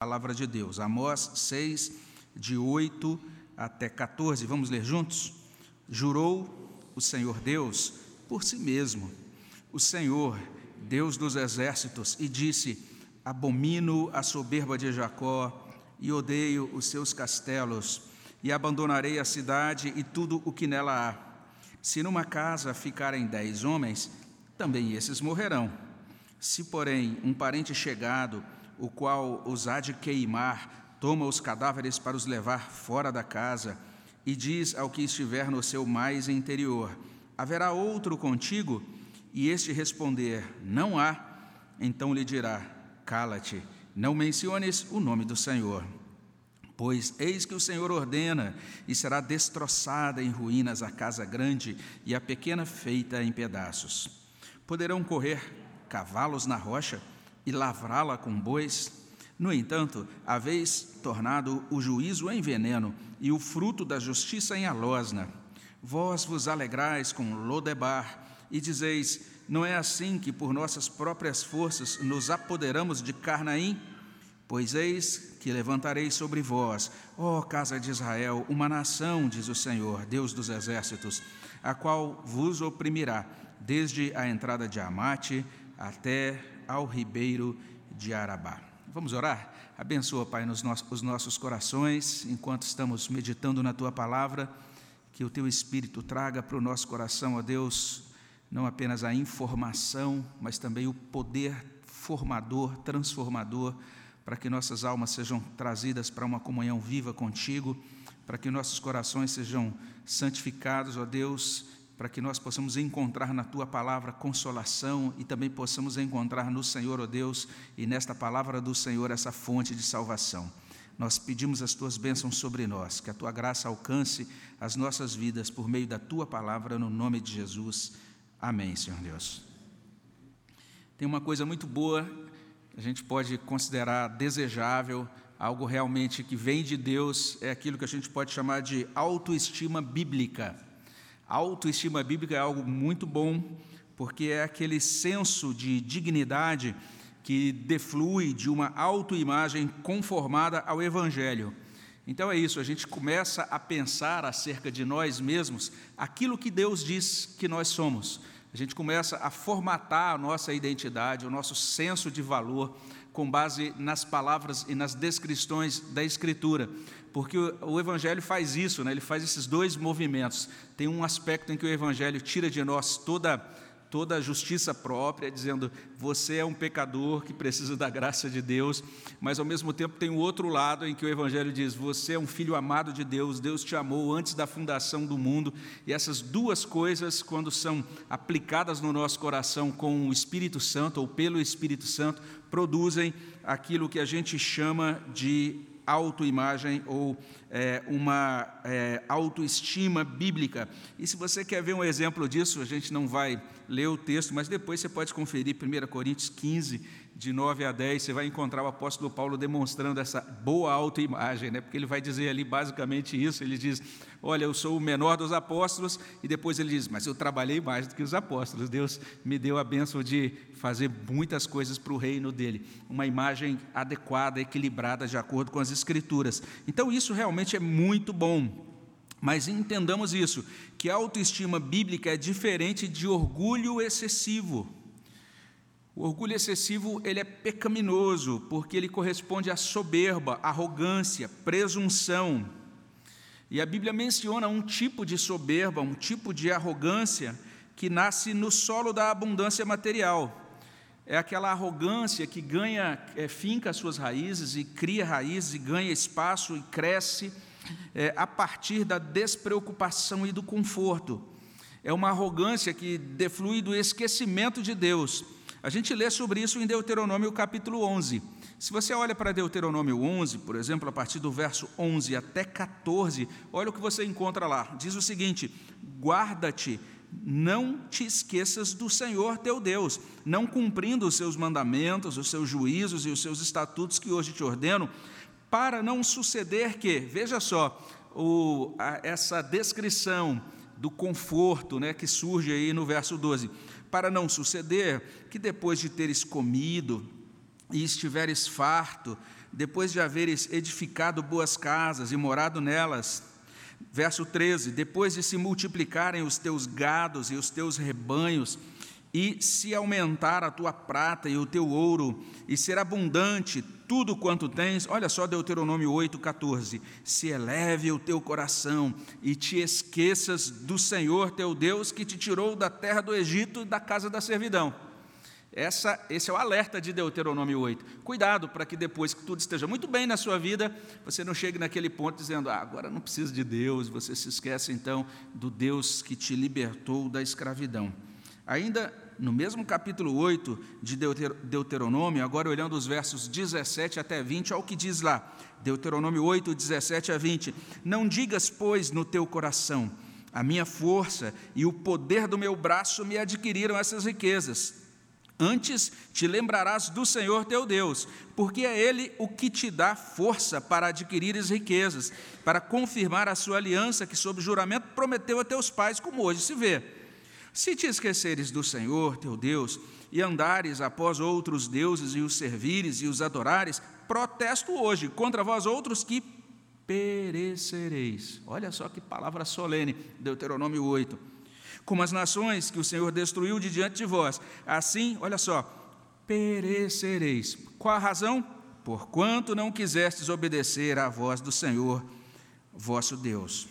Palavra de Deus, Amós 6, de 8 até 14. Vamos ler juntos? Jurou o Senhor Deus por si mesmo, o Senhor, Deus dos exércitos, e disse: Abomino a soberba de Jacó e odeio os seus castelos, e abandonarei a cidade e tudo o que nela há. Se numa casa ficarem dez homens, também esses morrerão. Se, porém, um parente chegado, o qual os há de queimar, toma os cadáveres para os levar fora da casa, e diz ao que estiver no seu mais interior: Haverá outro contigo? E este responder: Não há. Então lhe dirá: Cala-te, não menciones o nome do Senhor. Pois eis que o Senhor ordena, e será destroçada em ruínas a casa grande e a pequena feita em pedaços. Poderão correr cavalos na rocha? E lavrá-la com bois? No entanto, haveis tornado o juízo em veneno e o fruto da justiça em alosna. Vós vos alegrais com Lodebar e dizeis: Não é assim que por nossas próprias forças nos apoderamos de Carnaim? Pois eis que levantarei sobre vós, ó casa de Israel, uma nação, diz o Senhor, Deus dos exércitos, a qual vos oprimirá, desde a entrada de Amate até ao ribeiro de Arabá. Vamos orar? Abençoa, Pai, nos nossos, os nossos corações, enquanto estamos meditando na Tua palavra, que o Teu Espírito traga para o nosso coração, ó Deus, não apenas a informação, mas também o poder formador, transformador, para que nossas almas sejam trazidas para uma comunhão viva contigo, para que nossos corações sejam santificados, ó Deus, para que nós possamos encontrar na tua palavra consolação e também possamos encontrar no Senhor, ó oh Deus, e nesta palavra do Senhor essa fonte de salvação. Nós pedimos as tuas bênçãos sobre nós, que a tua graça alcance as nossas vidas por meio da tua palavra, no nome de Jesus. Amém, Senhor Deus. Tem uma coisa muito boa, a gente pode considerar desejável, algo realmente que vem de Deus, é aquilo que a gente pode chamar de autoestima bíblica. A autoestima bíblica é algo muito bom, porque é aquele senso de dignidade que deflui de uma autoimagem conformada ao Evangelho. Então é isso, a gente começa a pensar acerca de nós mesmos aquilo que Deus diz que nós somos. A gente começa a formatar a nossa identidade, o nosso senso de valor, com base nas palavras e nas descrições da Escritura porque o, Evangelho faz isso, né? ele faz esses dois movimentos. Tem um aspecto em que o Evangelho tira de nós toda, toda a justiça própria, dizendo você é um pecador que precisa da graça de Deus, mas ao mesmo tempo tem o outro lado em que o Evangelho diz você é um filho amado de Deus, Deus te amou antes da fundação do mundo, e essas duas coisas, quando são aplicadas no nosso coração com o Espírito Santo ou pelo Espírito Santo, produzem aquilo que a gente chama de autoimagem ou é, uma é, autoestima bíblica. E se você quer ver um exemplo disso, a gente não vai ler o texto, mas depois você pode conferir 1 Coríntios 15, de 9 a 10, você vai encontrar o apóstolo Paulo demonstrando essa boa autoimagem, né? porque ele vai dizer ali basicamente isso: ele diz, Olha, eu sou o menor dos apóstolos, e depois ele diz, mas eu trabalhei mais do que os apóstolos, Deus me deu a bênção de fazer muitas coisas para o reino dele, uma imagem adequada, equilibrada, de acordo com as Escrituras. Então, isso realmente é muito bom. Mas entendamos isso, que a autoestima bíblica é diferente de orgulho excessivo. O orgulho excessivo ele é pecaminoso, porque ele corresponde à soberba, arrogância, presunção. E a Bíblia menciona um tipo de soberba, um tipo de arrogância que nasce no solo da abundância material. É aquela arrogância que ganha, é, finca as suas raízes e cria raízes e ganha espaço e cresce é, a partir da despreocupação e do conforto. É uma arrogância que deflui do esquecimento de Deus a gente lê sobre isso em Deuteronômio capítulo 11. Se você olha para Deuteronômio 11, por exemplo, a partir do verso 11 até 14, olha o que você encontra lá. Diz o seguinte: Guarda-te, não te esqueças do Senhor teu Deus, não cumprindo os seus mandamentos, os seus juízos e os seus estatutos que hoje te ordeno, para não suceder que, veja só, o, a, essa descrição do conforto né, que surge aí no verso 12 para não suceder que depois de teres comido e estiveres farto, depois de haveres edificado boas casas e morado nelas. Verso 13: Depois de se multiplicarem os teus gados e os teus rebanhos, e se aumentar a tua prata e o teu ouro, e ser abundante tudo quanto tens, olha só Deuteronômio 8,14: se eleve o teu coração e te esqueças do Senhor teu Deus que te tirou da terra do Egito, da casa da servidão. Essa, esse é o alerta de Deuteronômio 8. Cuidado para que depois que tudo esteja muito bem na sua vida, você não chegue naquele ponto dizendo, ah, agora não preciso de Deus, você se esquece então do Deus que te libertou da escravidão. Ainda no mesmo capítulo 8 de Deuteronômio, agora olhando os versos 17 até 20, olha o que diz lá, Deuteronômio 8, 17 a 20: Não digas, pois, no teu coração, a minha força e o poder do meu braço me adquiriram essas riquezas. Antes te lembrarás do Senhor teu Deus, porque é Ele o que te dá força para adquirires riquezas, para confirmar a sua aliança que, sob juramento, prometeu a teus pais, como hoje se vê. Se te esqueceres do Senhor teu Deus e andares após outros deuses e os servires e os adorares, protesto hoje contra vós outros que perecereis. Olha só que palavra solene, Deuteronômio 8. Como as nações que o Senhor destruiu de diante de vós, assim, olha só, perecereis. Qual a razão? Porquanto não quisestes obedecer à voz do Senhor, vosso Deus.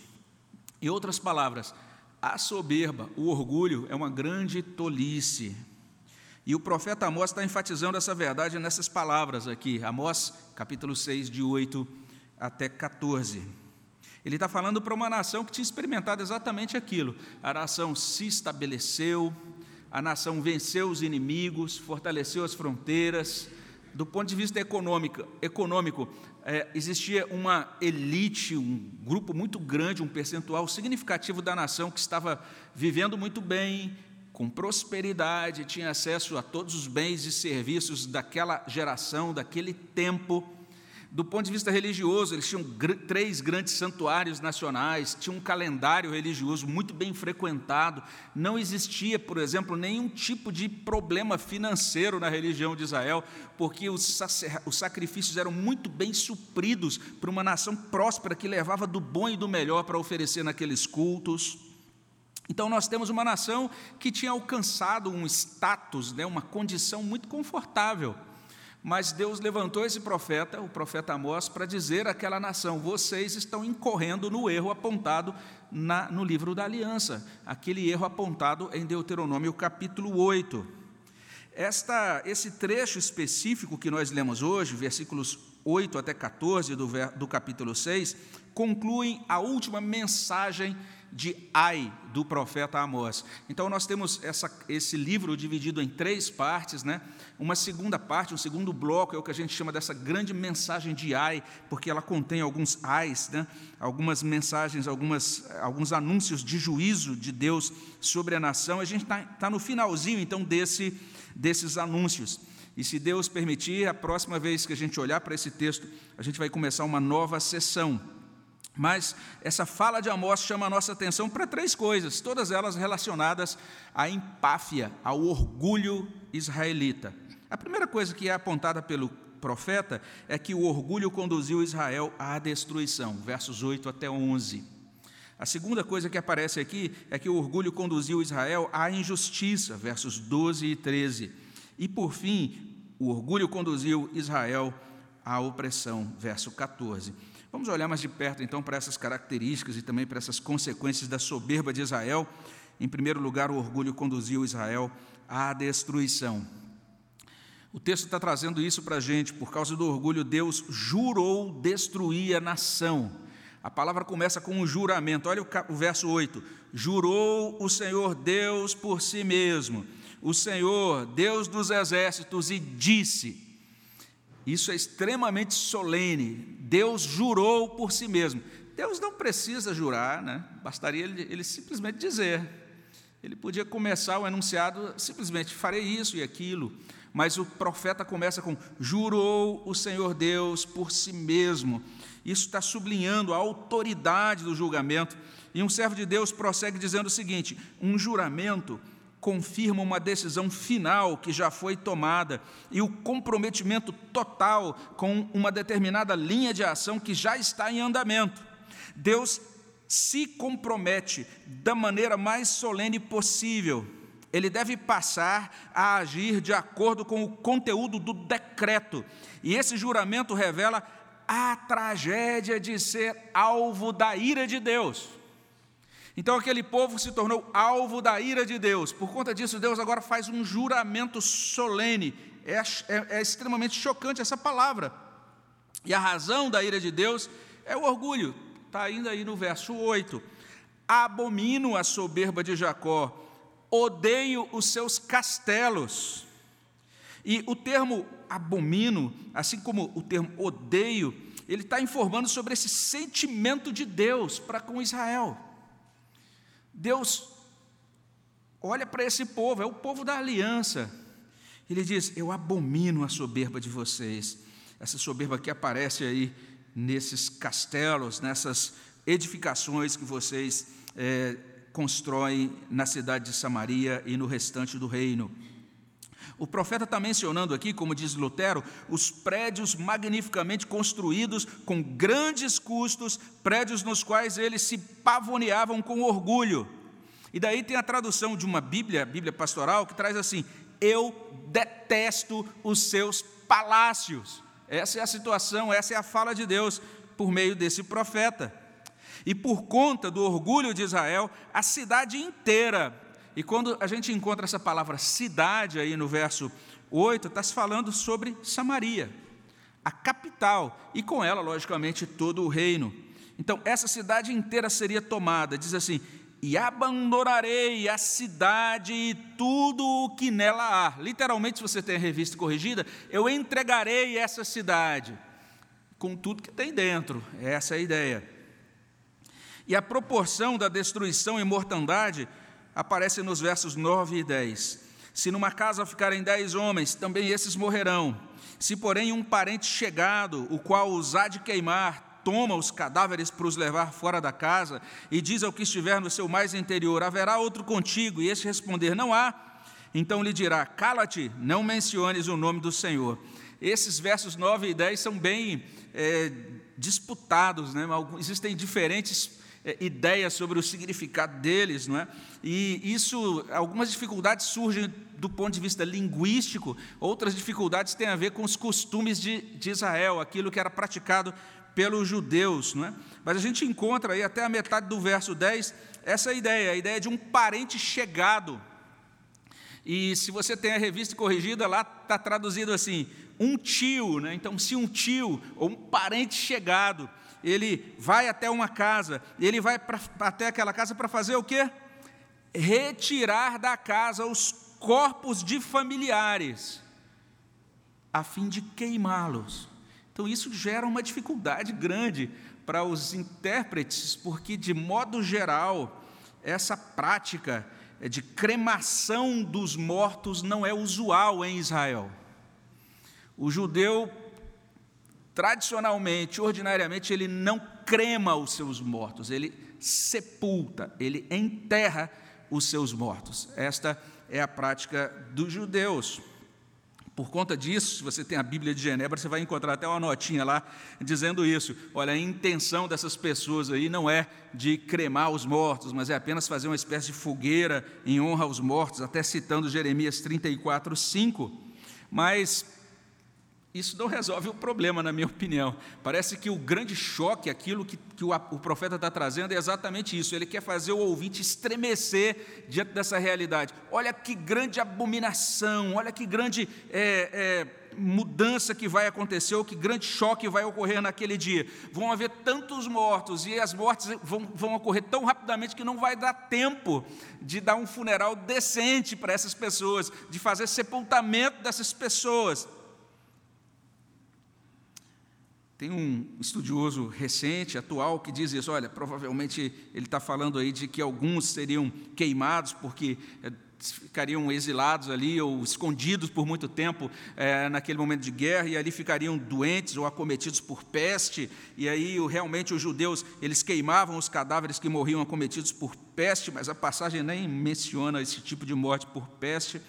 Em outras palavras, a soberba, o orgulho, é uma grande tolice. E o profeta Amós está enfatizando essa verdade nessas palavras aqui, Amós, capítulo 6, de 8 até 14. Ele está falando para uma nação que tinha experimentado exatamente aquilo. A nação se estabeleceu, a nação venceu os inimigos, fortaleceu as fronteiras. Do ponto de vista econômico, econômico é, existia uma elite, um grupo muito grande, um percentual significativo da nação que estava vivendo muito bem, com prosperidade, tinha acesso a todos os bens e serviços daquela geração, daquele tempo. Do ponto de vista religioso, eles tinham gr três grandes santuários nacionais, tinham um calendário religioso muito bem frequentado. Não existia, por exemplo, nenhum tipo de problema financeiro na religião de Israel, porque os, os sacrifícios eram muito bem supridos para uma nação próspera que levava do bom e do melhor para oferecer naqueles cultos. Então, nós temos uma nação que tinha alcançado um status, né, uma condição muito confortável. Mas Deus levantou esse profeta, o profeta Amós, para dizer àquela nação: vocês estão incorrendo no erro apontado na, no livro da aliança, aquele erro apontado em Deuteronômio capítulo 8. Esta, esse trecho específico que nós lemos hoje, versículos 8 até 14 do, do capítulo 6, concluem a última mensagem de Ai do profeta Amós. Então nós temos essa, esse livro dividido em três partes, né? Uma segunda parte, um segundo bloco é o que a gente chama dessa grande mensagem de Ai, porque ela contém alguns ais, né? Algumas mensagens, algumas, alguns anúncios de juízo de Deus sobre a nação. A gente está tá no finalzinho então desse, desses anúncios. E se Deus permitir, a próxima vez que a gente olhar para esse texto, a gente vai começar uma nova sessão mas essa fala de Amós chama a nossa atenção para três coisas, todas elas relacionadas à empáfia, ao orgulho israelita. A primeira coisa que é apontada pelo profeta é que o orgulho conduziu Israel à destruição, versos 8 até 11. A segunda coisa que aparece aqui é que o orgulho conduziu Israel à injustiça, versos 12 e 13. E por fim, o orgulho conduziu Israel à opressão, verso 14. Vamos olhar mais de perto então para essas características e também para essas consequências da soberba de Israel. Em primeiro lugar, o orgulho conduziu Israel à destruição. O texto está trazendo isso para a gente, por causa do orgulho, Deus jurou destruir a nação. A palavra começa com um juramento, olha o, verso 8: Jurou o Senhor Deus por si mesmo, o Senhor, Deus dos exércitos, e disse: isso é extremamente solene. Deus jurou por si mesmo. Deus não precisa jurar, né? bastaria ele, ele simplesmente dizer. Ele podia começar o enunciado simplesmente: farei isso e aquilo. Mas o profeta começa com: jurou o Senhor Deus por si mesmo. Isso está sublinhando a autoridade do julgamento. E um servo de Deus prossegue dizendo o seguinte: um juramento confirma uma decisão final que já foi tomada e o comprometimento total com uma determinada linha de ação que já está em andamento. Deus se compromete da maneira mais solene possível. Ele deve passar a agir de acordo com o conteúdo do decreto. E esse juramento revela a tragédia de ser alvo da ira de Deus. Então aquele povo se tornou alvo da ira de Deus. Por conta disso, Deus agora faz um juramento solene. É, é, é extremamente chocante essa palavra. E a razão da ira de Deus é o orgulho. Está ainda aí no verso 8. Abomino a soberba de Jacó, odeio os seus castelos. E o termo abomino, assim como o termo odeio, ele está informando sobre esse sentimento de Deus para com Israel. Deus olha para esse povo, é o povo da aliança. Ele diz: Eu abomino a soberba de vocês. Essa soberba que aparece aí nesses castelos, nessas edificações que vocês é, constroem na cidade de Samaria e no restante do reino. O profeta está mencionando aqui, como diz Lutero, os prédios magnificamente construídos com grandes custos, prédios nos quais eles se pavoneavam com orgulho. E daí tem a tradução de uma Bíblia, Bíblia pastoral, que traz assim: Eu detesto os seus palácios. Essa é a situação, essa é a fala de Deus por meio desse profeta. E por conta do orgulho de Israel, a cidade inteira e quando a gente encontra essa palavra cidade aí no verso 8, está se falando sobre Samaria, a capital, e com ela, logicamente, todo o reino. Então, essa cidade inteira seria tomada, diz assim: e abandonarei a cidade e tudo o que nela há. Literalmente, se você tem a revista corrigida, eu entregarei essa cidade com tudo que tem dentro. Essa é a ideia. E a proporção da destruição e mortandade aparece nos versos 9 e 10. Se numa casa ficarem dez homens, também esses morrerão. Se, porém, um parente chegado, o qual os há de queimar, toma os cadáveres para os levar fora da casa e diz ao que estiver no seu mais interior: Haverá outro contigo? E este responder: Não há. Então lhe dirá: Cala-te, não menciones o nome do Senhor. Esses versos 9 e 10 são bem é, disputados, né? existem diferentes é, ideias sobre o significado deles, não é? E isso, algumas dificuldades surgem do ponto de vista linguístico, outras dificuldades têm a ver com os costumes de, de Israel, aquilo que era praticado pelos judeus, não é? Mas a gente encontra aí até a metade do verso 10 essa ideia, a ideia de um parente chegado. E se você tem a revista corrigida, lá está traduzido assim: um tio, né? Então, se um tio ou um parente chegado ele vai até uma casa, ele vai pra, até aquela casa para fazer o quê? Retirar da casa os corpos de familiares, a fim de queimá-los. Então, isso gera uma dificuldade grande para os intérpretes, porque, de modo geral, essa prática de cremação dos mortos não é usual em Israel. O judeu tradicionalmente, ordinariamente, ele não crema os seus mortos, ele sepulta, ele enterra os seus mortos. Esta é a prática dos judeus. Por conta disso, se você tem a Bíblia de Genebra, você vai encontrar até uma notinha lá dizendo isso. Olha, a intenção dessas pessoas aí não é de cremar os mortos, mas é apenas fazer uma espécie de fogueira em honra aos mortos, até citando Jeremias 34, 5. Mas isso não resolve o problema, na minha opinião. Parece que o grande choque, aquilo que, que o, o profeta está trazendo, é exatamente isso. Ele quer fazer o ouvinte estremecer diante dessa realidade. Olha que grande abominação, olha que grande é, é, mudança que vai acontecer, ou que grande choque vai ocorrer naquele dia. Vão haver tantos mortos, e as mortes vão, vão ocorrer tão rapidamente que não vai dar tempo de dar um funeral decente para essas pessoas, de fazer sepultamento dessas pessoas. Tem um estudioso recente, atual, que diz isso. Olha, provavelmente ele está falando aí de que alguns seriam queimados porque é, ficariam exilados ali ou escondidos por muito tempo é, naquele momento de guerra e ali ficariam doentes ou acometidos por peste e aí realmente os judeus eles queimavam os cadáveres que morriam acometidos por peste mas a passagem nem menciona esse tipo de morte por peste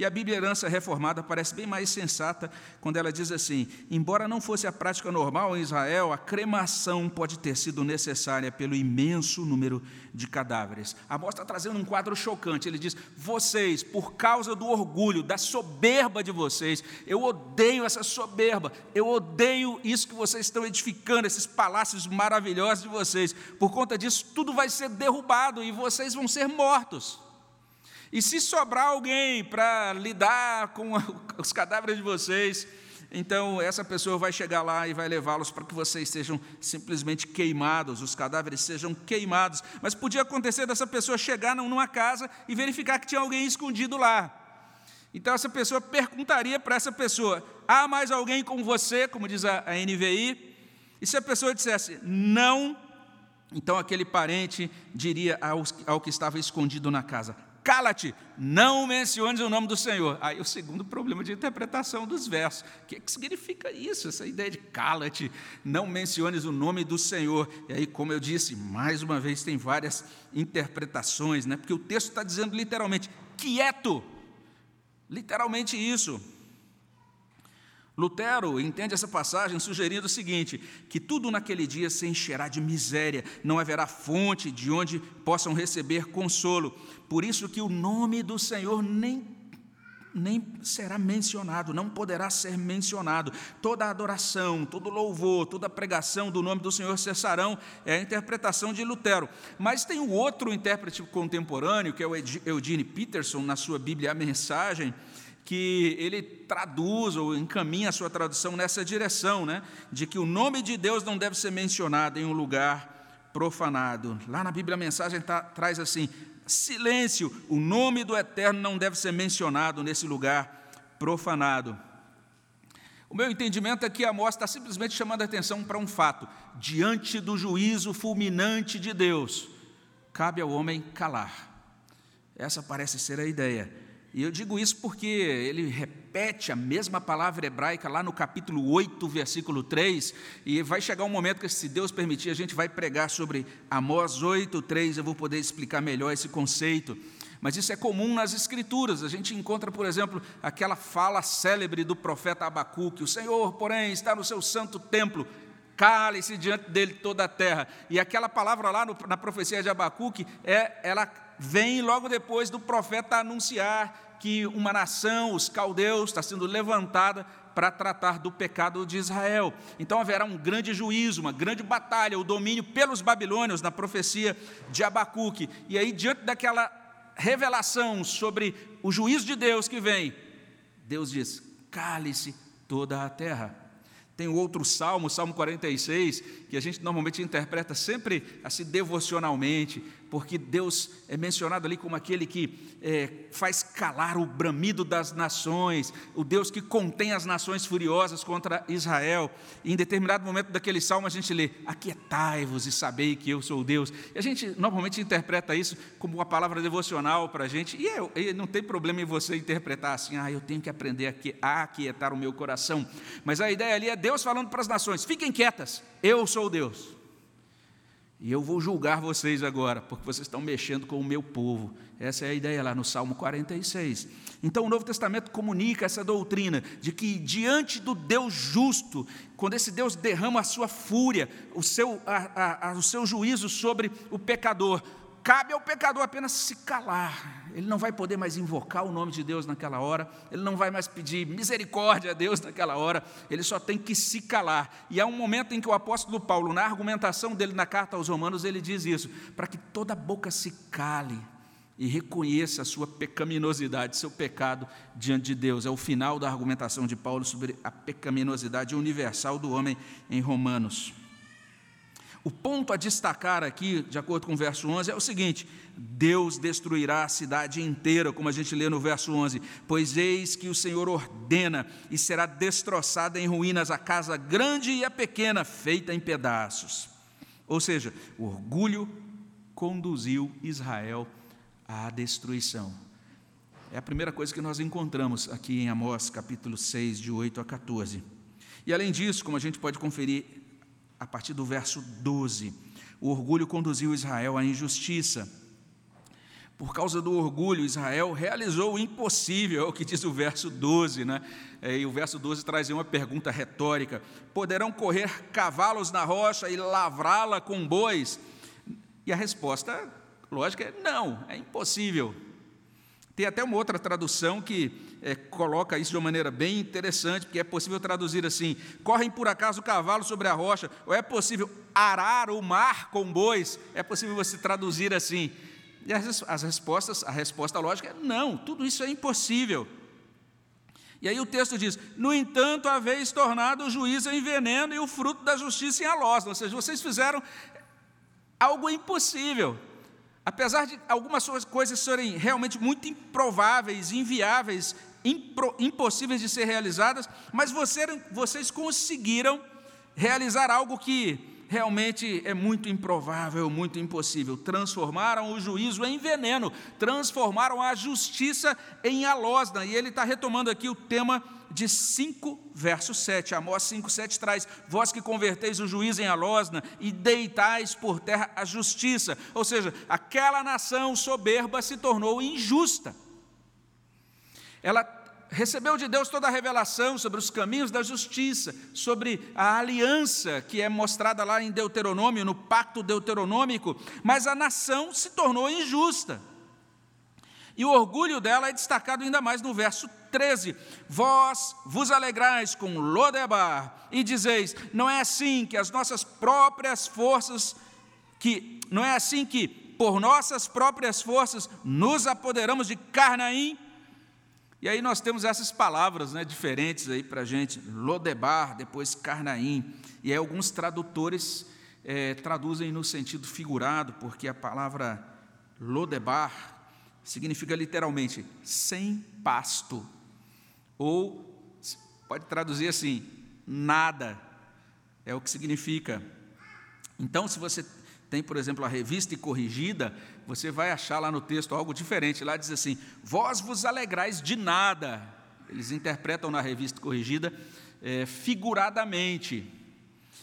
e a Bíblia Herança Reformada parece bem mais sensata quando ela diz assim: embora não fosse a prática normal em Israel, a cremação pode ter sido necessária pelo imenso número de cadáveres. A Amós está trazendo um quadro chocante. Ele diz: vocês, por causa do orgulho, da soberba de vocês, eu odeio essa soberba, eu odeio isso que vocês estão edificando, esses palácios maravilhosos de vocês. Por conta disso, tudo vai ser derrubado e vocês vão ser mortos. E se sobrar alguém para lidar com os cadáveres de vocês, então essa pessoa vai chegar lá e vai levá-los para que vocês sejam simplesmente queimados, os cadáveres sejam queimados. Mas podia acontecer dessa pessoa chegar numa casa e verificar que tinha alguém escondido lá. Então essa pessoa perguntaria para essa pessoa: há mais alguém com você, como diz a, a NVI? E se a pessoa dissesse não, então aquele parente diria ao, ao que estava escondido na casa: cala-te, não menciones o nome do Senhor. Aí o segundo problema de interpretação dos versos. O que, que significa isso? Essa ideia de cala-te, não menciones o nome do Senhor. E aí, como eu disse, mais uma vez tem várias interpretações, né? porque o texto está dizendo literalmente, quieto. Literalmente isso. Lutero entende essa passagem sugerindo o seguinte: que tudo naquele dia se encherá de miséria, não haverá fonte de onde possam receber consolo. Por isso que o nome do Senhor nem nem será mencionado, não poderá ser mencionado. Toda adoração, todo louvor, toda pregação do nome do Senhor cessarão. É a interpretação de Lutero. Mas tem um outro intérprete contemporâneo, que é o Eugene Peterson, na sua Bíblia A Mensagem, que ele traduz ou encaminha a sua tradução nessa direção, né? de que o nome de Deus não deve ser mencionado em um lugar profanado. Lá na Bíblia a mensagem tá, traz assim: silêncio, o nome do Eterno não deve ser mencionado nesse lugar profanado. O meu entendimento é que Amós está simplesmente chamando a atenção para um fato: diante do juízo fulminante de Deus, cabe ao homem calar. Essa parece ser a ideia. E eu digo isso porque ele repete a mesma palavra hebraica lá no capítulo 8, versículo 3, e vai chegar um momento que, se Deus permitir, a gente vai pregar sobre Amós 8, 3, eu vou poder explicar melhor esse conceito. Mas isso é comum nas Escrituras. A gente encontra, por exemplo, aquela fala célebre do profeta Abacuque: O Senhor, porém, está no seu santo templo, cale-se diante dele toda a terra. E aquela palavra lá no, na profecia de Abacuque, é, ela vem logo depois do profeta anunciar que uma nação, os caldeus, está sendo levantada para tratar do pecado de Israel. Então haverá um grande juízo, uma grande batalha, o domínio pelos babilônios na profecia de Abacuque. E aí, diante daquela revelação sobre o juízo de Deus que vem, Deus diz: cale-se toda a terra. Tem outro salmo, Salmo 46, que a gente normalmente interpreta sempre assim devocionalmente, porque Deus é mencionado ali como aquele que é, faz calar o bramido das nações, o Deus que contém as nações furiosas contra Israel. E em determinado momento daquele salmo a gente lê: Aquietai-vos e sabei que eu sou Deus. E a gente normalmente interpreta isso como uma palavra devocional para a gente, e, é, e não tem problema em você interpretar assim: ah, eu tenho que aprender a aquietar o meu coração. Mas a ideia ali é Deus falando para as nações: fiquem quietas, eu sou Deus. E eu vou julgar vocês agora, porque vocês estão mexendo com o meu povo. Essa é a ideia lá no Salmo 46. Então o Novo Testamento comunica essa doutrina de que diante do Deus justo, quando esse Deus derrama a sua fúria, o seu, a, a, o seu juízo sobre o pecador, cabe ao pecador apenas se calar. Ele não vai poder mais invocar o nome de Deus naquela hora, ele não vai mais pedir misericórdia a Deus naquela hora, ele só tem que se calar. E há um momento em que o apóstolo Paulo, na argumentação dele na carta aos Romanos, ele diz isso: para que toda boca se cale e reconheça a sua pecaminosidade, seu pecado diante de Deus. É o final da argumentação de Paulo sobre a pecaminosidade universal do homem em Romanos. O ponto a destacar aqui, de acordo com o verso 11, é o seguinte: Deus destruirá a cidade inteira, como a gente lê no verso 11: Pois eis que o Senhor ordena, e será destroçada em ruínas a casa grande e a pequena, feita em pedaços. Ou seja, o orgulho conduziu Israel à destruição. É a primeira coisa que nós encontramos aqui em Amós, capítulo 6, de 8 a 14. E além disso, como a gente pode conferir a partir do verso 12, o orgulho conduziu Israel à injustiça. Por causa do orgulho, Israel realizou o impossível, é o que diz o verso 12, né? É, e o verso 12 traz uma pergunta retórica: Poderão correr cavalos na rocha e lavrá-la com bois? E a resposta lógica é não, é impossível. Tem até uma outra tradução que é, coloca isso de uma maneira bem interessante, porque é possível traduzir assim: correm por acaso cavalos sobre a rocha, ou é possível arar o mar com bois? É possível você traduzir assim. E as, as respostas, a resposta lógica é não, tudo isso é impossível. E aí o texto diz: No entanto, haveis tornado o juízo em veneno e o fruto da justiça em alosna. Ou seja, vocês fizeram algo impossível. Apesar de algumas coisas serem realmente muito improváveis, inviáveis, impro, impossíveis de ser realizadas, mas você, vocês conseguiram realizar algo que realmente é muito improvável, muito impossível. Transformaram o juízo em veneno, transformaram a justiça em alosna. E ele está retomando aqui o tema de 5, verso 7. Amós 5, 7 traz: Vós que converteis o juiz em alosna e deitais por terra a justiça. Ou seja, aquela nação soberba se tornou injusta. Ela recebeu de Deus toda a revelação sobre os caminhos da justiça, sobre a aliança que é mostrada lá em Deuteronômio, no pacto deuteronômico, mas a nação se tornou injusta. E o orgulho dela é destacado ainda mais no verso 13: Vós vos alegrais com Lodebar e dizeis: Não é assim que as nossas próprias forças, que não é assim que por nossas próprias forças nos apoderamos de Carnaim. E aí nós temos essas palavras né, diferentes aí para a gente, Lodebar, depois Carnaim. E aí alguns tradutores é, traduzem no sentido figurado, porque a palavra Lodebar significa literalmente sem pasto. Ou pode traduzir assim, nada. É o que significa. Então, se você tem, por exemplo, a revista e corrigida, você vai achar lá no texto algo diferente. Lá diz assim: Vós vos alegrais de nada. Eles interpretam na revista corrigida é, figuradamente.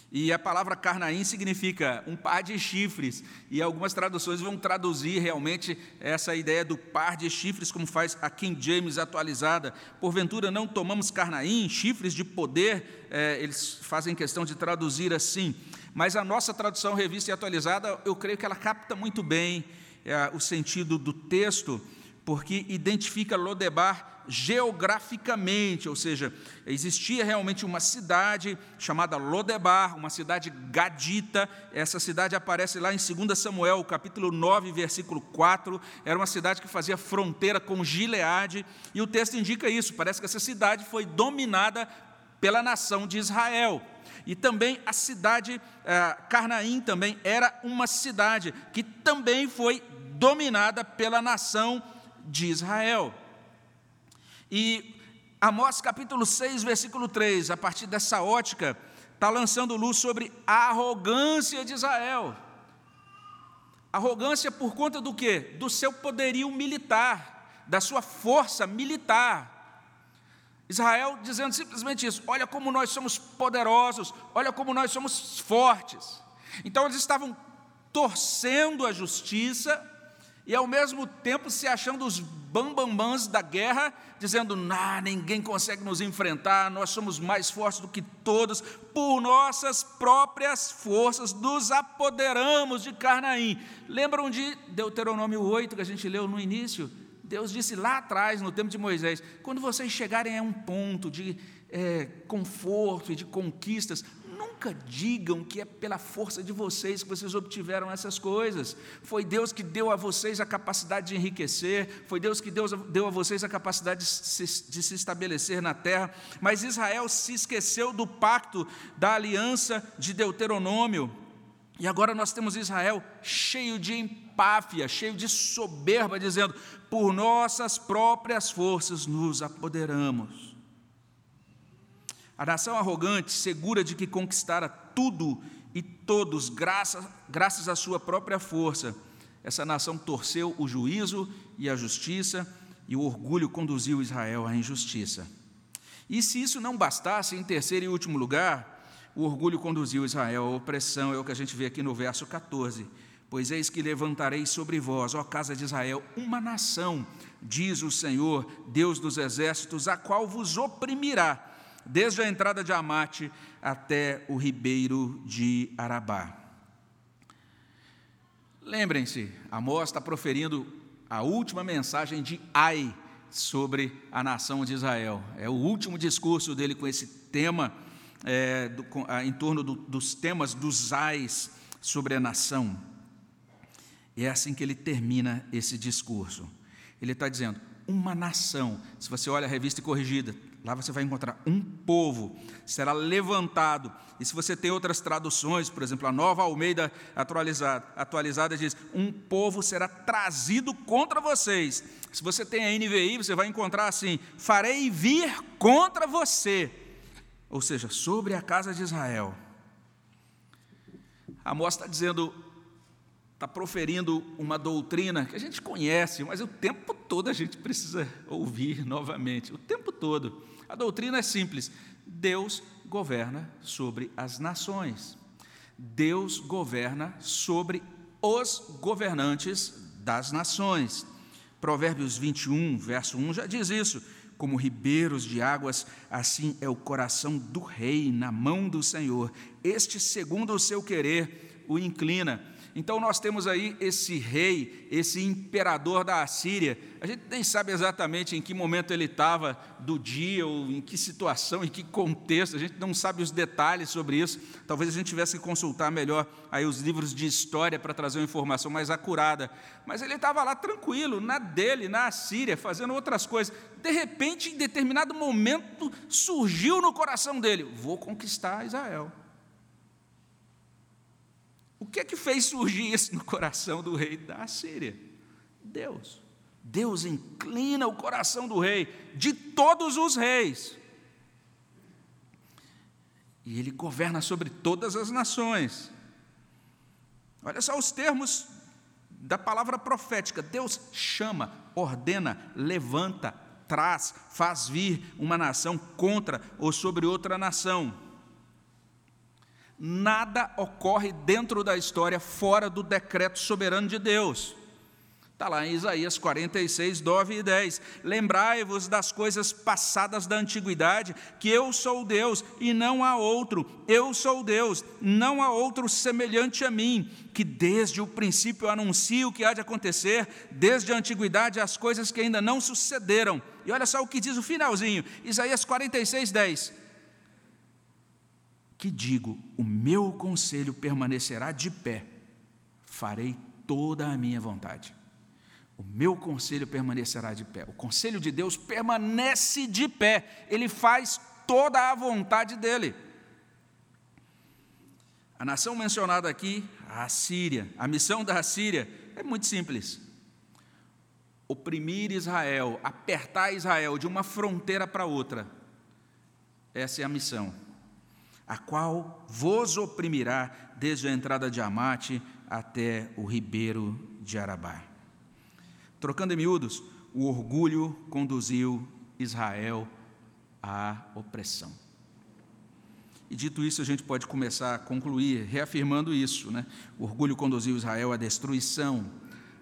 E a palavra Carnaim significa um par de chifres, e algumas traduções vão traduzir realmente essa ideia do par de chifres, como faz a King James atualizada. Porventura não tomamos Carnaim, chifres de poder, é, eles fazem questão de traduzir assim. Mas a nossa tradução revista e atualizada, eu creio que ela capta muito bem é, o sentido do texto, porque identifica Lodebar geograficamente, ou seja, existia realmente uma cidade chamada Lodebar, uma cidade gadita. Essa cidade aparece lá em 2 Samuel, capítulo 9, versículo 4. Era uma cidade que fazia fronteira com Gileade, e o texto indica isso. Parece que essa cidade foi dominada pela nação de Israel. E também a cidade eh, Carnaim também era uma cidade que também foi dominada pela nação de Israel. E Amós capítulo 6, versículo 3, a partir dessa ótica, está lançando luz sobre a arrogância de Israel. Arrogância por conta do quê? Do seu poderio militar, da sua força militar. Israel dizendo simplesmente isso: olha como nós somos poderosos, olha como nós somos fortes. Então eles estavam torcendo a justiça e ao mesmo tempo se achando os bambambãs da guerra, dizendo: nah, ninguém consegue nos enfrentar, nós somos mais fortes do que todos, por nossas próprias forças nos apoderamos de Carnaim. Lembram de Deuteronômio 8 que a gente leu no início? Deus disse lá atrás, no tempo de Moisés: quando vocês chegarem a um ponto de é, conforto e de conquistas, Nunca digam que é pela força de vocês que vocês obtiveram essas coisas. Foi Deus que deu a vocês a capacidade de enriquecer, foi Deus que Deus deu a vocês a capacidade de se, de se estabelecer na terra. Mas Israel se esqueceu do pacto, da aliança de Deuteronômio. E agora nós temos Israel cheio de empáfia, cheio de soberba, dizendo: por nossas próprias forças nos apoderamos. A nação arrogante, segura de que conquistara tudo e todos, graças, graças à sua própria força, essa nação torceu o juízo e a justiça e o orgulho conduziu Israel à injustiça. E se isso não bastasse, em terceiro e último lugar, o orgulho conduziu Israel à opressão, é o que a gente vê aqui no verso 14. Pois eis que levantarei sobre vós, ó casa de Israel, uma nação, diz o Senhor, Deus dos exércitos, a qual vos oprimirá, desde a entrada de Amate até o ribeiro de Arabá. Lembrem-se, Amós está proferindo a última mensagem de Ai sobre a nação de Israel. É o último discurso dele com esse tema, é, do, em torno do, dos temas dos Ais sobre a nação. E é assim que ele termina esse discurso. Ele está dizendo: uma nação, se você olha a revista corrigida, Lá você vai encontrar um povo, será levantado. E se você tem outras traduções, por exemplo, a nova Almeida atualizada, atualizada diz: um povo será trazido contra vocês. Se você tem a NVI, você vai encontrar assim: farei vir contra você. Ou seja, sobre a casa de Israel. Amós está dizendo, está proferindo uma doutrina que a gente conhece, mas o tempo todo a gente precisa ouvir novamente, o tempo todo. A doutrina é simples: Deus governa sobre as nações. Deus governa sobre os governantes das nações. Provérbios 21, verso 1 já diz isso. Como ribeiros de águas, assim é o coração do rei na mão do Senhor. Este, segundo o seu querer, o inclina então nós temos aí esse rei, esse imperador da Assíria. A gente nem sabe exatamente em que momento ele estava do dia, ou em que situação, em que contexto, a gente não sabe os detalhes sobre isso. Talvez a gente tivesse que consultar melhor aí os livros de história para trazer uma informação mais acurada. Mas ele estava lá tranquilo, na dele, na Assíria, fazendo outras coisas. De repente, em determinado momento, surgiu no coração dele: vou conquistar Israel. O que é que fez surgir isso no coração do rei da Assíria? Deus. Deus inclina o coração do rei, de todos os reis. E ele governa sobre todas as nações. Olha só os termos da palavra profética: Deus chama, ordena, levanta, traz, faz vir uma nação contra ou sobre outra nação. Nada ocorre dentro da história fora do decreto soberano de Deus. Está lá em Isaías 46, 9 e 10. Lembrai-vos das coisas passadas da antiguidade, que eu sou Deus e não há outro. Eu sou Deus, não há outro semelhante a mim, que desde o princípio anuncio o que há de acontecer, desde a antiguidade as coisas que ainda não sucederam. E olha só o que diz o finalzinho, Isaías 46, 10 que digo: o meu conselho permanecerá de pé, farei toda a minha vontade. O meu conselho permanecerá de pé. O conselho de Deus permanece de pé, ele faz toda a vontade dele. A nação mencionada aqui, a Assíria, a missão da Assíria é muito simples. Oprimir Israel, apertar Israel de uma fronteira para outra. Essa é a missão a qual vos oprimirá desde a entrada de Amate até o ribeiro de Arabá. Trocando em miúdos, o orgulho conduziu Israel à opressão. E dito isso, a gente pode começar a concluir reafirmando isso, né? O orgulho conduziu Israel à destruição,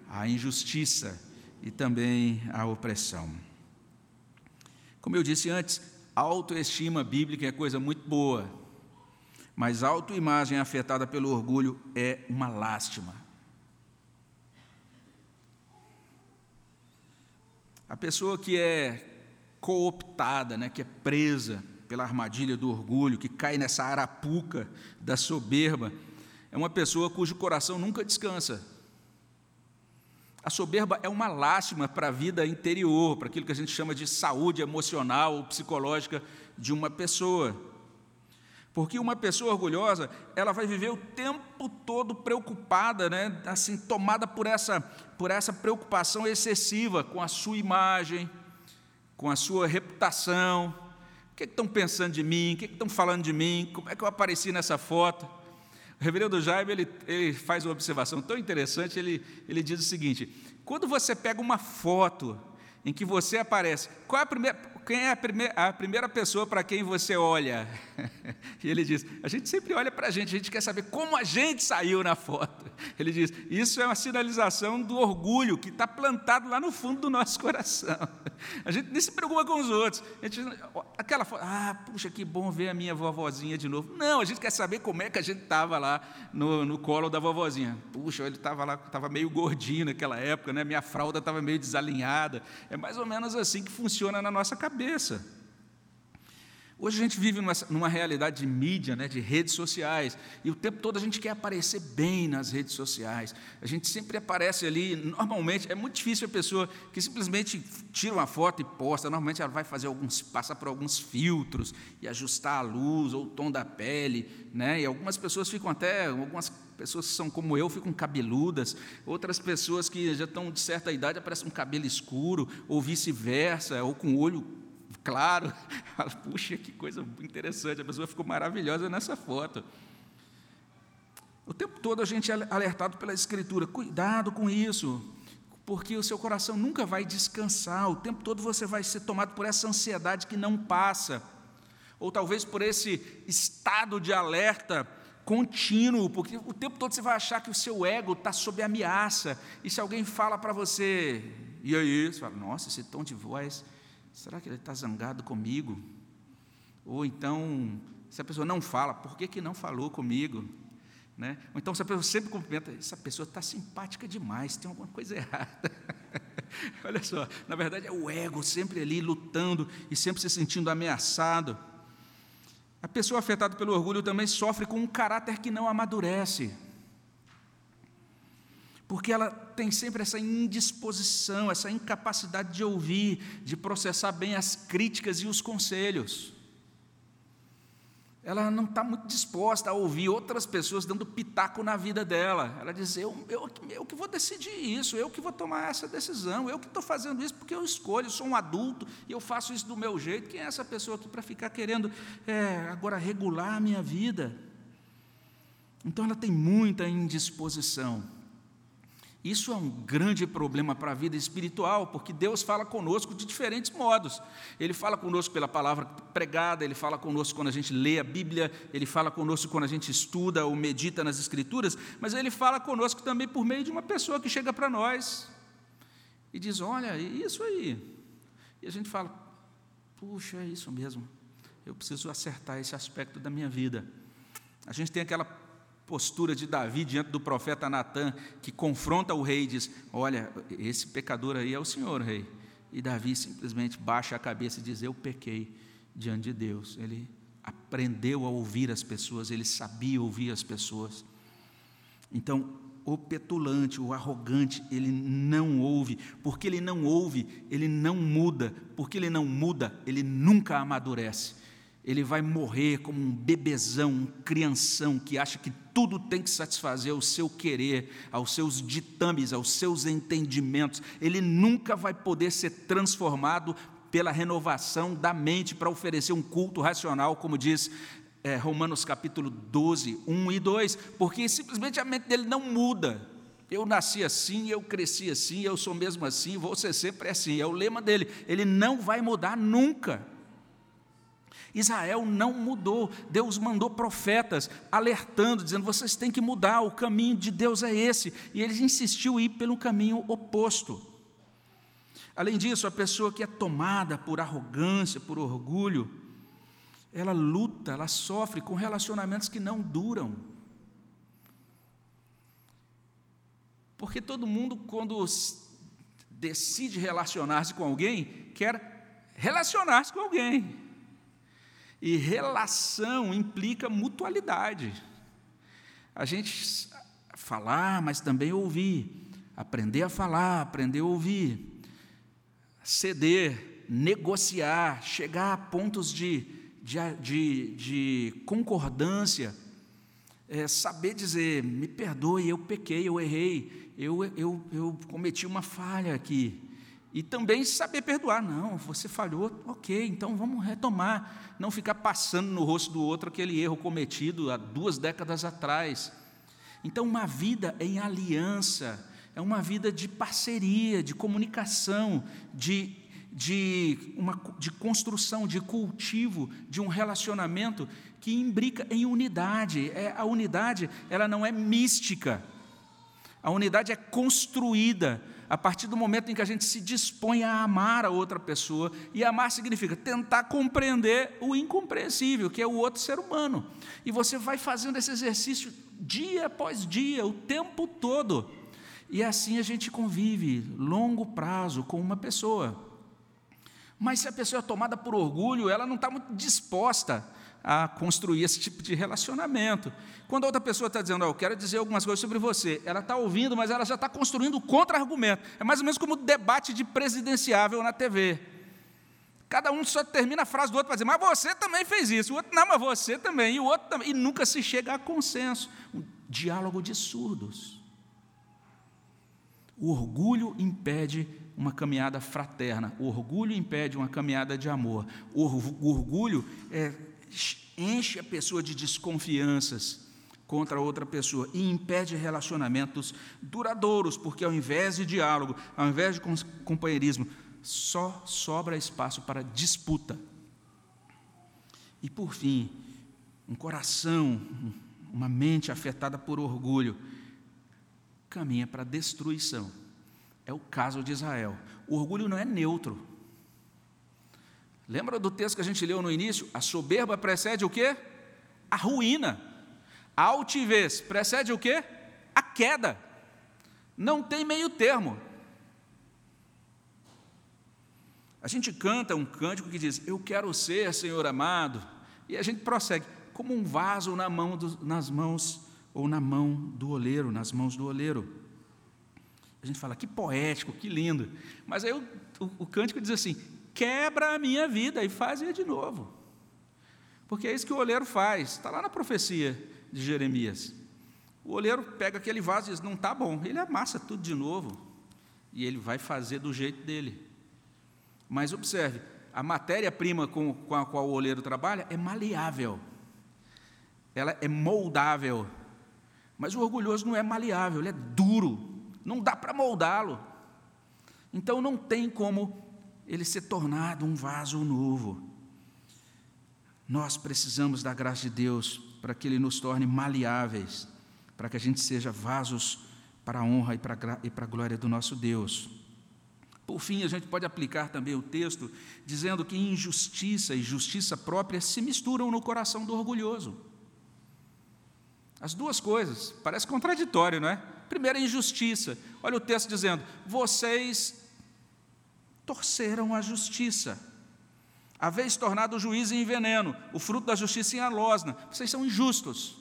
à injustiça e também à opressão. Como eu disse antes, autoestima bíblica é coisa muito boa, mas autoimagem afetada pelo orgulho é uma lástima. A pessoa que é cooptada, né, que é presa pela armadilha do orgulho, que cai nessa arapuca da soberba, é uma pessoa cujo coração nunca descansa. A soberba é uma lástima para a vida interior, para aquilo que a gente chama de saúde emocional ou psicológica de uma pessoa. Porque uma pessoa orgulhosa, ela vai viver o tempo todo preocupada, né? assim, tomada por essa, por essa preocupação excessiva com a sua imagem, com a sua reputação. O que, é que estão pensando de mim? O que, é que estão falando de mim? Como é que eu apareci nessa foto? O reverendo Jaime ele, ele faz uma observação tão interessante, ele, ele diz o seguinte: quando você pega uma foto em que você aparece, qual é a primeira, quem é a primeira, a primeira pessoa para quem você olha? e ele diz: a gente sempre olha para a gente, a gente quer saber como a gente saiu na foto. Ele diz: isso é uma sinalização do orgulho que está plantado lá no fundo do nosso coração. A gente nem se preocupa com os outros. A gente, aquela foto, ah, puxa, que bom ver a minha vovozinha de novo. Não, a gente quer saber como é que a gente estava lá no, no colo da vovozinha. Puxa, ele estava lá, estava meio gordinho naquela época, né? minha fralda estava meio desalinhada. É mais ou menos assim que funciona na nossa cabeça. Hoje a gente vive numa, numa, realidade de mídia, né, de redes sociais, e o tempo todo a gente quer aparecer bem nas redes sociais. A gente sempre aparece ali, normalmente, é muito difícil a pessoa que simplesmente tira uma foto e posta, normalmente ela vai fazer alguns, passar por alguns filtros e ajustar a luz ou o tom da pele, né? E algumas pessoas ficam até, algumas pessoas que são como eu ficam cabeludas, outras pessoas que já estão de certa idade aparecem com cabelo escuro, ou vice-versa, ou com o olho claro. Puxa, que coisa interessante, a pessoa ficou maravilhosa nessa foto. O tempo todo a gente é alertado pela Escritura, cuidado com isso, porque o seu coração nunca vai descansar, o tempo todo você vai ser tomado por essa ansiedade que não passa, ou talvez por esse estado de alerta contínuo, porque o tempo todo você vai achar que o seu ego está sob ameaça, e se alguém fala para você, e aí? Você fala, nossa, esse tom de voz Será que ele está zangado comigo? Ou então, se a pessoa não fala, por que, que não falou comigo? Né? Ou então, se a pessoa sempre cumprimenta, essa pessoa está simpática demais, tem alguma coisa errada. Olha só, na verdade é o ego sempre ali lutando e sempre se sentindo ameaçado. A pessoa afetada pelo orgulho também sofre com um caráter que não amadurece porque ela tem sempre essa indisposição, essa incapacidade de ouvir, de processar bem as críticas e os conselhos. Ela não está muito disposta a ouvir outras pessoas dando pitaco na vida dela. Ela diz: eu, eu, eu que vou decidir isso, eu que vou tomar essa decisão, eu que estou fazendo isso porque eu escolho, eu sou um adulto e eu faço isso do meu jeito. Quem é essa pessoa aqui para ficar querendo é, agora regular a minha vida? Então ela tem muita indisposição. Isso é um grande problema para a vida espiritual, porque Deus fala conosco de diferentes modos. Ele fala conosco pela palavra pregada, ele fala conosco quando a gente lê a Bíblia, ele fala conosco quando a gente estuda ou medita nas Escrituras, mas ele fala conosco também por meio de uma pessoa que chega para nós e diz: Olha, isso aí. E a gente fala: Puxa, é isso mesmo, eu preciso acertar esse aspecto da minha vida. A gente tem aquela postura de Davi diante do profeta Natã, que confronta o rei e diz: Olha, esse pecador aí é o senhor, rei. E Davi simplesmente baixa a cabeça e diz: Eu pequei diante de Deus. Ele aprendeu a ouvir as pessoas, ele sabia ouvir as pessoas. Então, o petulante, o arrogante, ele não ouve. Porque ele não ouve, ele não muda. Porque ele não muda, ele nunca amadurece ele vai morrer como um bebezão, um crianção que acha que tudo tem que satisfazer ao seu querer, aos seus ditames, aos seus entendimentos. Ele nunca vai poder ser transformado pela renovação da mente para oferecer um culto racional, como diz é, Romanos capítulo 12, 1 e 2, porque simplesmente a mente dele não muda. Eu nasci assim, eu cresci assim, eu sou mesmo assim, você sempre é assim. É o lema dele. Ele não vai mudar nunca. Israel não mudou. Deus mandou profetas alertando, dizendo: vocês têm que mudar, o caminho de Deus é esse. E ele insistiu em ir pelo caminho oposto. Além disso, a pessoa que é tomada por arrogância, por orgulho, ela luta, ela sofre com relacionamentos que não duram. Porque todo mundo, quando decide relacionar-se com alguém, quer relacionar-se com alguém. E relação implica mutualidade. A gente falar, mas também ouvir. Aprender a falar, aprender a ouvir. Ceder, negociar, chegar a pontos de, de, de, de concordância. É, saber dizer, me perdoe, eu pequei, eu errei, eu, eu, eu cometi uma falha aqui. E também saber perdoar. Não, você falhou, ok, então vamos retomar. Não ficar passando no rosto do outro aquele erro cometido há duas décadas atrás. Então, uma vida em aliança é uma vida de parceria, de comunicação, de, de, uma, de construção, de cultivo, de um relacionamento que imbrica em unidade. É, a unidade ela não é mística, a unidade é construída a partir do momento em que a gente se dispõe a amar a outra pessoa, e amar significa tentar compreender o incompreensível, que é o outro ser humano. E você vai fazendo esse exercício dia após dia, o tempo todo. E assim a gente convive longo prazo com uma pessoa. Mas se a pessoa é tomada por orgulho, ela não está muito disposta a construir esse tipo de relacionamento. Quando a outra pessoa está dizendo, oh, eu quero dizer algumas coisas sobre você, ela está ouvindo, mas ela já está construindo contra-argumento. É mais ou menos como o debate de presidenciável na TV. Cada um só termina a frase do outro para dizer, mas você também fez isso. O outro, não, mas você também. E o outro também. E nunca se chega a consenso. Um diálogo de surdos. O orgulho impede uma caminhada fraterna. O orgulho impede uma caminhada de amor. O orgulho é, enche a pessoa de desconfianças contra outra pessoa e impede relacionamentos duradouros, porque ao invés de diálogo, ao invés de companheirismo, só sobra espaço para disputa. E por fim, um coração, uma mente afetada por orgulho, caminha para a destruição. É o caso de Israel. O orgulho não é neutro. Lembra do texto que a gente leu no início? A soberba precede o quê? A ruína. A altivez precede o quê? A queda. Não tem meio termo. A gente canta um cântico que diz: Eu quero ser, Senhor amado, e a gente prossegue, como um vaso na mão do, nas mãos, ou na mão do oleiro, nas mãos do oleiro. A gente fala, que poético, que lindo. Mas aí o, o, o cântico diz assim: quebra a minha vida e faz de novo. Porque é isso que o oleiro faz, está lá na profecia de Jeremias. O oleiro pega aquele vaso e diz: Não está bom, ele amassa tudo de novo. E ele vai fazer do jeito dele. Mas observe, a matéria-prima com, com a qual o oleiro trabalha é maleável, ela é moldável. Mas o orgulhoso não é maleável, ele é duro, não dá para moldá-lo. Então não tem como ele ser tornado um vaso novo. Nós precisamos da graça de Deus para que Ele nos torne maleáveis, para que a gente seja vasos para a honra e para, a glória do nosso Deus. Por fim, a gente pode aplicar também o texto dizendo que injustiça e justiça própria se misturam no coração do orgulhoso. As duas coisas, parece contraditório, não é? Primeiro, a injustiça. Olha o texto dizendo: vocês torceram a justiça. A vez tornado o juiz em veneno, o fruto da justiça em alosna. Vocês são injustos.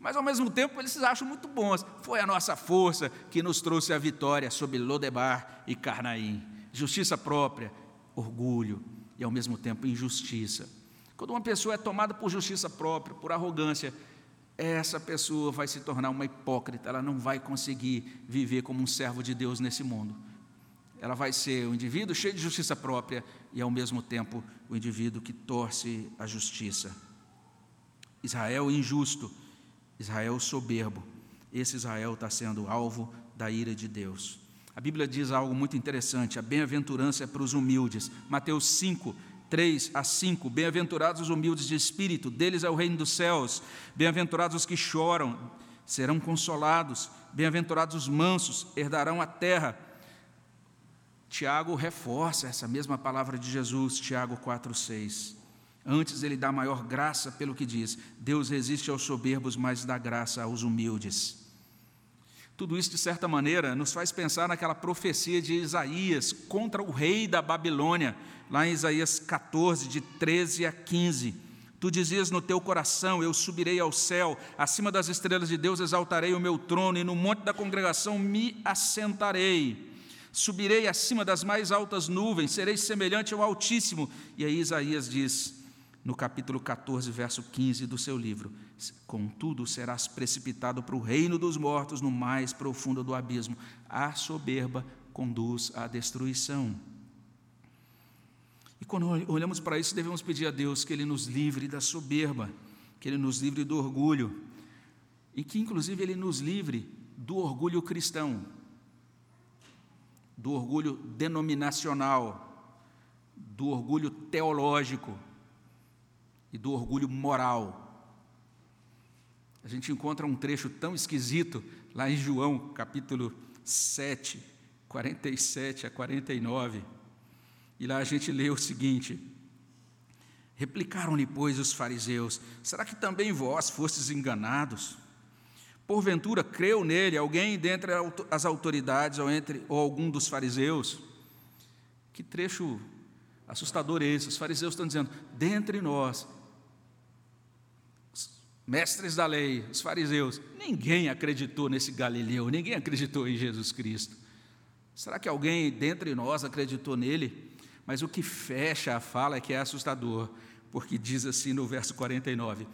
Mas ao mesmo tempo eles se acham muito bons. Foi a nossa força que nos trouxe a vitória sobre Lodebar e Carnaim. Justiça própria, orgulho e ao mesmo tempo injustiça. Quando uma pessoa é tomada por justiça própria, por arrogância, essa pessoa vai se tornar uma hipócrita, ela não vai conseguir viver como um servo de Deus nesse mundo ela vai ser um indivíduo cheio de justiça própria e, ao mesmo tempo, o indivíduo que torce a justiça. Israel injusto, Israel soberbo. Esse Israel está sendo alvo da ira de Deus. A Bíblia diz algo muito interessante: a bem-aventurança é para os humildes. Mateus 5, 3 a 5. Bem-aventurados os humildes de espírito, deles é o reino dos céus. Bem-aventurados os que choram, serão consolados. Bem-aventurados os mansos, herdarão a terra. Tiago reforça essa mesma palavra de Jesus, Tiago 4,6. Antes ele dá maior graça pelo que diz: Deus resiste aos soberbos, mas dá graça aos humildes. Tudo isso, de certa maneira, nos faz pensar naquela profecia de Isaías contra o rei da Babilônia, lá em Isaías 14, de 13 a 15. Tu dizias no teu coração: Eu subirei ao céu, acima das estrelas de Deus exaltarei o meu trono, e no monte da congregação me assentarei. Subirei acima das mais altas nuvens, serei semelhante ao Altíssimo. E aí Isaías diz, no capítulo 14, verso 15 do seu livro: Contudo, serás precipitado para o reino dos mortos, no mais profundo do abismo. A soberba conduz à destruição. E quando olhamos para isso, devemos pedir a Deus que Ele nos livre da soberba, que Ele nos livre do orgulho, e que, inclusive, Ele nos livre do orgulho cristão. Do orgulho denominacional, do orgulho teológico e do orgulho moral. A gente encontra um trecho tão esquisito lá em João, capítulo 7, 47 a 49. E lá a gente lê o seguinte: Replicaram-lhe, pois, os fariseus: Será que também vós fostes enganados? Porventura creu nele alguém dentre as autoridades ou, entre, ou algum dos fariseus? Que trecho assustador é esse? Os fariseus estão dizendo: dentre nós mestres da lei, os fariseus, ninguém acreditou nesse Galileu, ninguém acreditou em Jesus Cristo. Será que alguém dentre nós acreditou nele? Mas o que fecha a fala é que é assustador, porque diz assim no verso 49: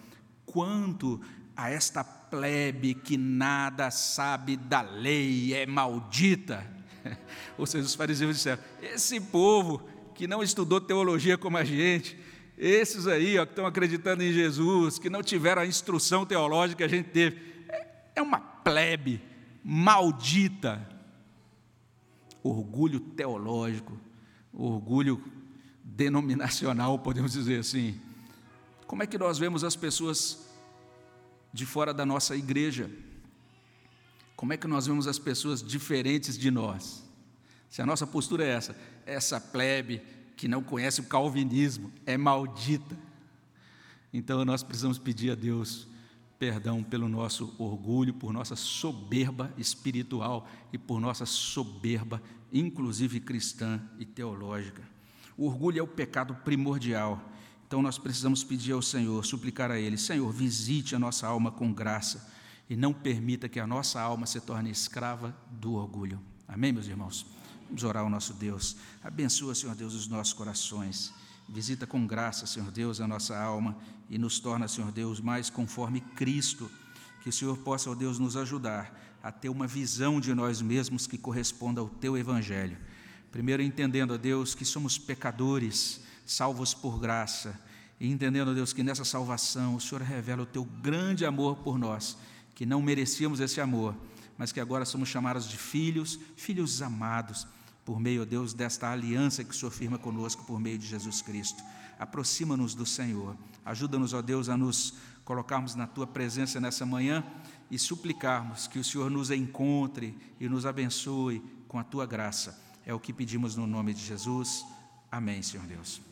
Quanto a esta plebe que nada sabe da lei é maldita. Ou seja, os fariseus disseram: esse povo que não estudou teologia como a gente, esses aí ó, que estão acreditando em Jesus, que não tiveram a instrução teológica que a gente teve, é, é uma plebe maldita. Orgulho teológico, orgulho denominacional, podemos dizer assim. Como é que nós vemos as pessoas de fora da nossa igreja? Como é que nós vemos as pessoas diferentes de nós? Se a nossa postura é essa, essa plebe, que não conhece o calvinismo é maldita. Então nós precisamos pedir a Deus perdão pelo nosso orgulho, por nossa soberba espiritual e por nossa soberba, inclusive cristã e teológica. O orgulho é o pecado primordial. Então nós precisamos pedir ao Senhor, suplicar a Ele: Senhor, visite a nossa alma com graça e não permita que a nossa alma se torne escrava do orgulho. Amém, meus irmãos? Vamos orar ao nosso Deus. Abençoa, Senhor Deus, os nossos corações. Visita com graça, Senhor Deus, a nossa alma e nos torna, Senhor Deus, mais conforme Cristo. Que o Senhor possa, ó Deus, nos ajudar a ter uma visão de nós mesmos que corresponda ao teu evangelho. Primeiro entendendo, ó Deus, que somos pecadores, salvos por graça, e entendendo, Deus, que nessa salvação o Senhor revela o teu grande amor por nós, que não merecíamos esse amor, mas que agora somos chamados de filhos, filhos amados por meio, Deus, desta aliança que o Senhor firma conosco por meio de Jesus Cristo. Aproxima-nos do Senhor. Ajuda-nos, ó Deus, a nos colocarmos na tua presença nessa manhã e suplicarmos que o Senhor nos encontre e nos abençoe com a tua graça. É o que pedimos no nome de Jesus. Amém, Senhor Deus.